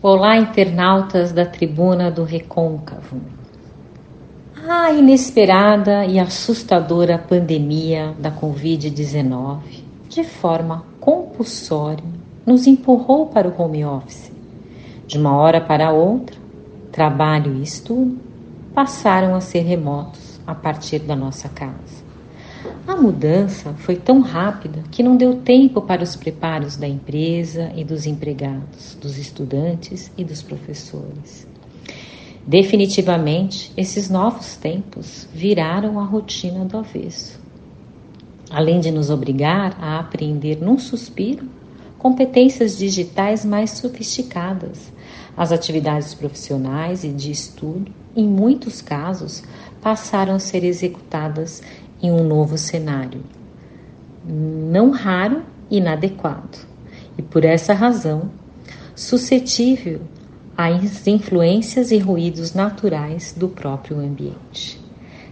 Olá, internautas da tribuna do Recôncavo. A inesperada e assustadora pandemia da Covid-19, de forma compulsória, nos empurrou para o home office. De uma hora para outra, trabalho e estudo passaram a ser remotos a partir da nossa casa. A mudança foi tão rápida que não deu tempo para os preparos da empresa e dos empregados, dos estudantes e dos professores. Definitivamente, esses novos tempos viraram a rotina do avesso. Além de nos obrigar a aprender num suspiro competências digitais mais sofisticadas, as atividades profissionais e de estudo, em muitos casos, passaram a ser executadas em um novo cenário, não raro inadequado, e por essa razão, suscetível às influências e ruídos naturais do próprio ambiente.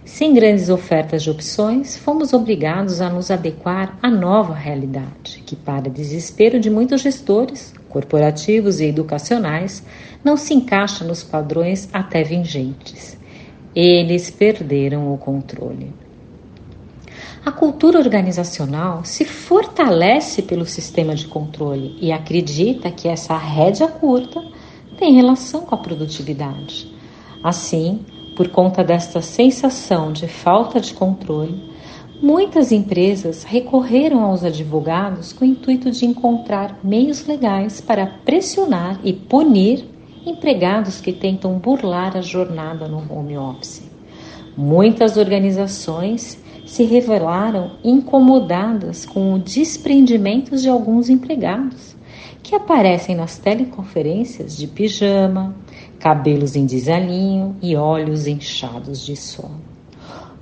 Sem grandes ofertas de opções, fomos obrigados a nos adequar à nova realidade, que, para desespero de muitos gestores, corporativos e educacionais, não se encaixa nos padrões até vingentes. Eles perderam o controle. A cultura organizacional se fortalece pelo sistema de controle e acredita que essa rédea curta tem relação com a produtividade. Assim, por conta desta sensação de falta de controle, muitas empresas recorreram aos advogados com o intuito de encontrar meios legais para pressionar e punir empregados que tentam burlar a jornada no home office. Muitas organizações se revelaram incomodadas com o desprendimento de alguns empregados, que aparecem nas teleconferências de pijama, cabelos em desalinho e olhos inchados de sono.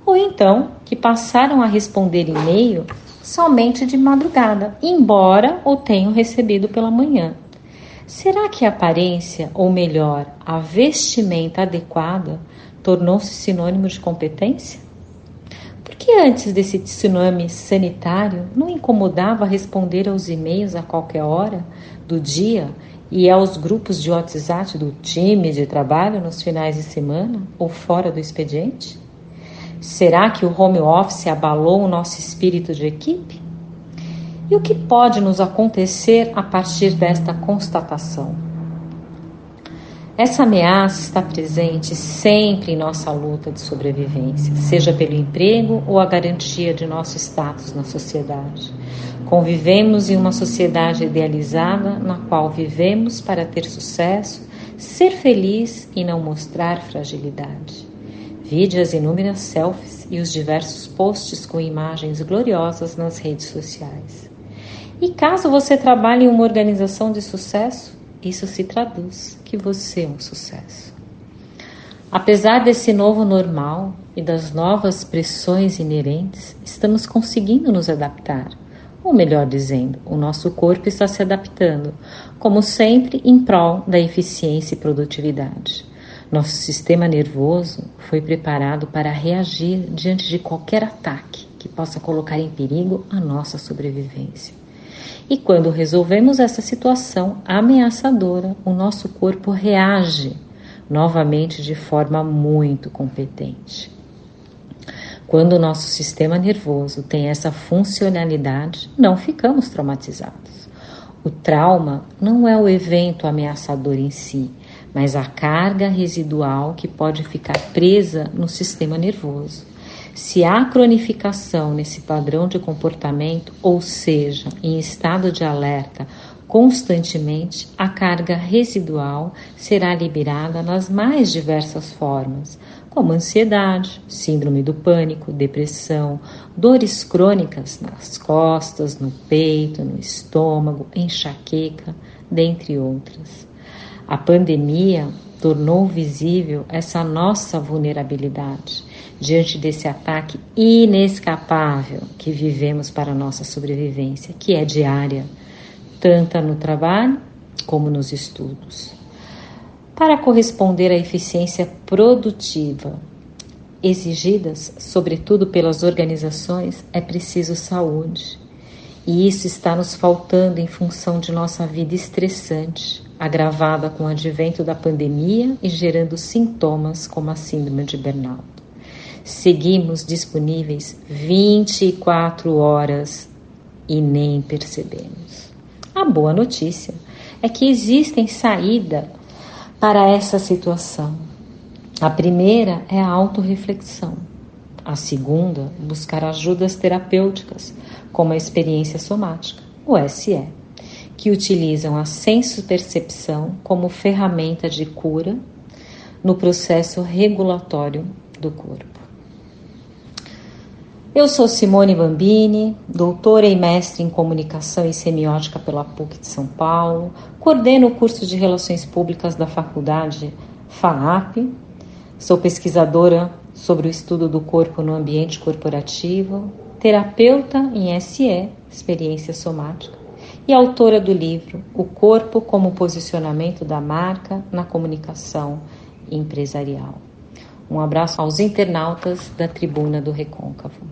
Ou então que passaram a responder e-mail somente de madrugada, embora o tenham recebido pela manhã. Será que a aparência, ou melhor, a vestimenta adequada, tornou-se sinônimo de competência? Que antes desse tsunami sanitário não incomodava responder aos e-mails a qualquer hora do dia e aos grupos de WhatsApp do time de trabalho nos finais de semana ou fora do expediente? Será que o home office abalou o nosso espírito de equipe? E o que pode nos acontecer a partir desta constatação? Essa ameaça está presente sempre em nossa luta de sobrevivência, seja pelo emprego ou a garantia de nosso status na sociedade. Convivemos em uma sociedade idealizada na qual vivemos para ter sucesso, ser feliz e não mostrar fragilidade. Vide as inúmeras selfies e os diversos posts com imagens gloriosas nas redes sociais. E caso você trabalhe em uma organização de sucesso, isso se traduz que você é um sucesso. Apesar desse novo normal e das novas pressões inerentes, estamos conseguindo nos adaptar. Ou melhor dizendo, o nosso corpo está se adaptando, como sempre, em prol da eficiência e produtividade. Nosso sistema nervoso foi preparado para reagir diante de qualquer ataque que possa colocar em perigo a nossa sobrevivência. E quando resolvemos essa situação ameaçadora, o nosso corpo reage novamente de forma muito competente. Quando o nosso sistema nervoso tem essa funcionalidade, não ficamos traumatizados. O trauma não é o evento ameaçador em si, mas a carga residual que pode ficar presa no sistema nervoso. Se há cronificação nesse padrão de comportamento, ou seja, em estado de alerta constantemente, a carga residual será liberada nas mais diversas formas, como ansiedade, síndrome do pânico, depressão, dores crônicas nas costas, no peito, no estômago, enxaqueca, dentre outras. A pandemia tornou visível essa nossa vulnerabilidade diante desse ataque inescapável que vivemos para a nossa sobrevivência, que é diária, tanto no trabalho como nos estudos. Para corresponder à eficiência produtiva exigidas, sobretudo pelas organizações, é preciso saúde. E isso está nos faltando em função de nossa vida estressante, agravada com o advento da pandemia e gerando sintomas como a síndrome de burnout. Seguimos disponíveis 24 horas e nem percebemos. A boa notícia é que existem saída para essa situação. A primeira é a autorreflexão. A segunda, buscar ajudas terapêuticas, como a experiência somática, o SE, que utilizam a senso-percepção como ferramenta de cura no processo regulatório do corpo. Eu sou Simone Bambini, doutora e mestre em comunicação e semiótica pela PUC de São Paulo, coordeno o curso de Relações Públicas da faculdade FAAP, sou pesquisadora sobre o estudo do corpo no ambiente corporativo, terapeuta em SE, experiência somática, e autora do livro O Corpo como Posicionamento da Marca na Comunicação Empresarial. Um abraço aos internautas da Tribuna do Recôncavo.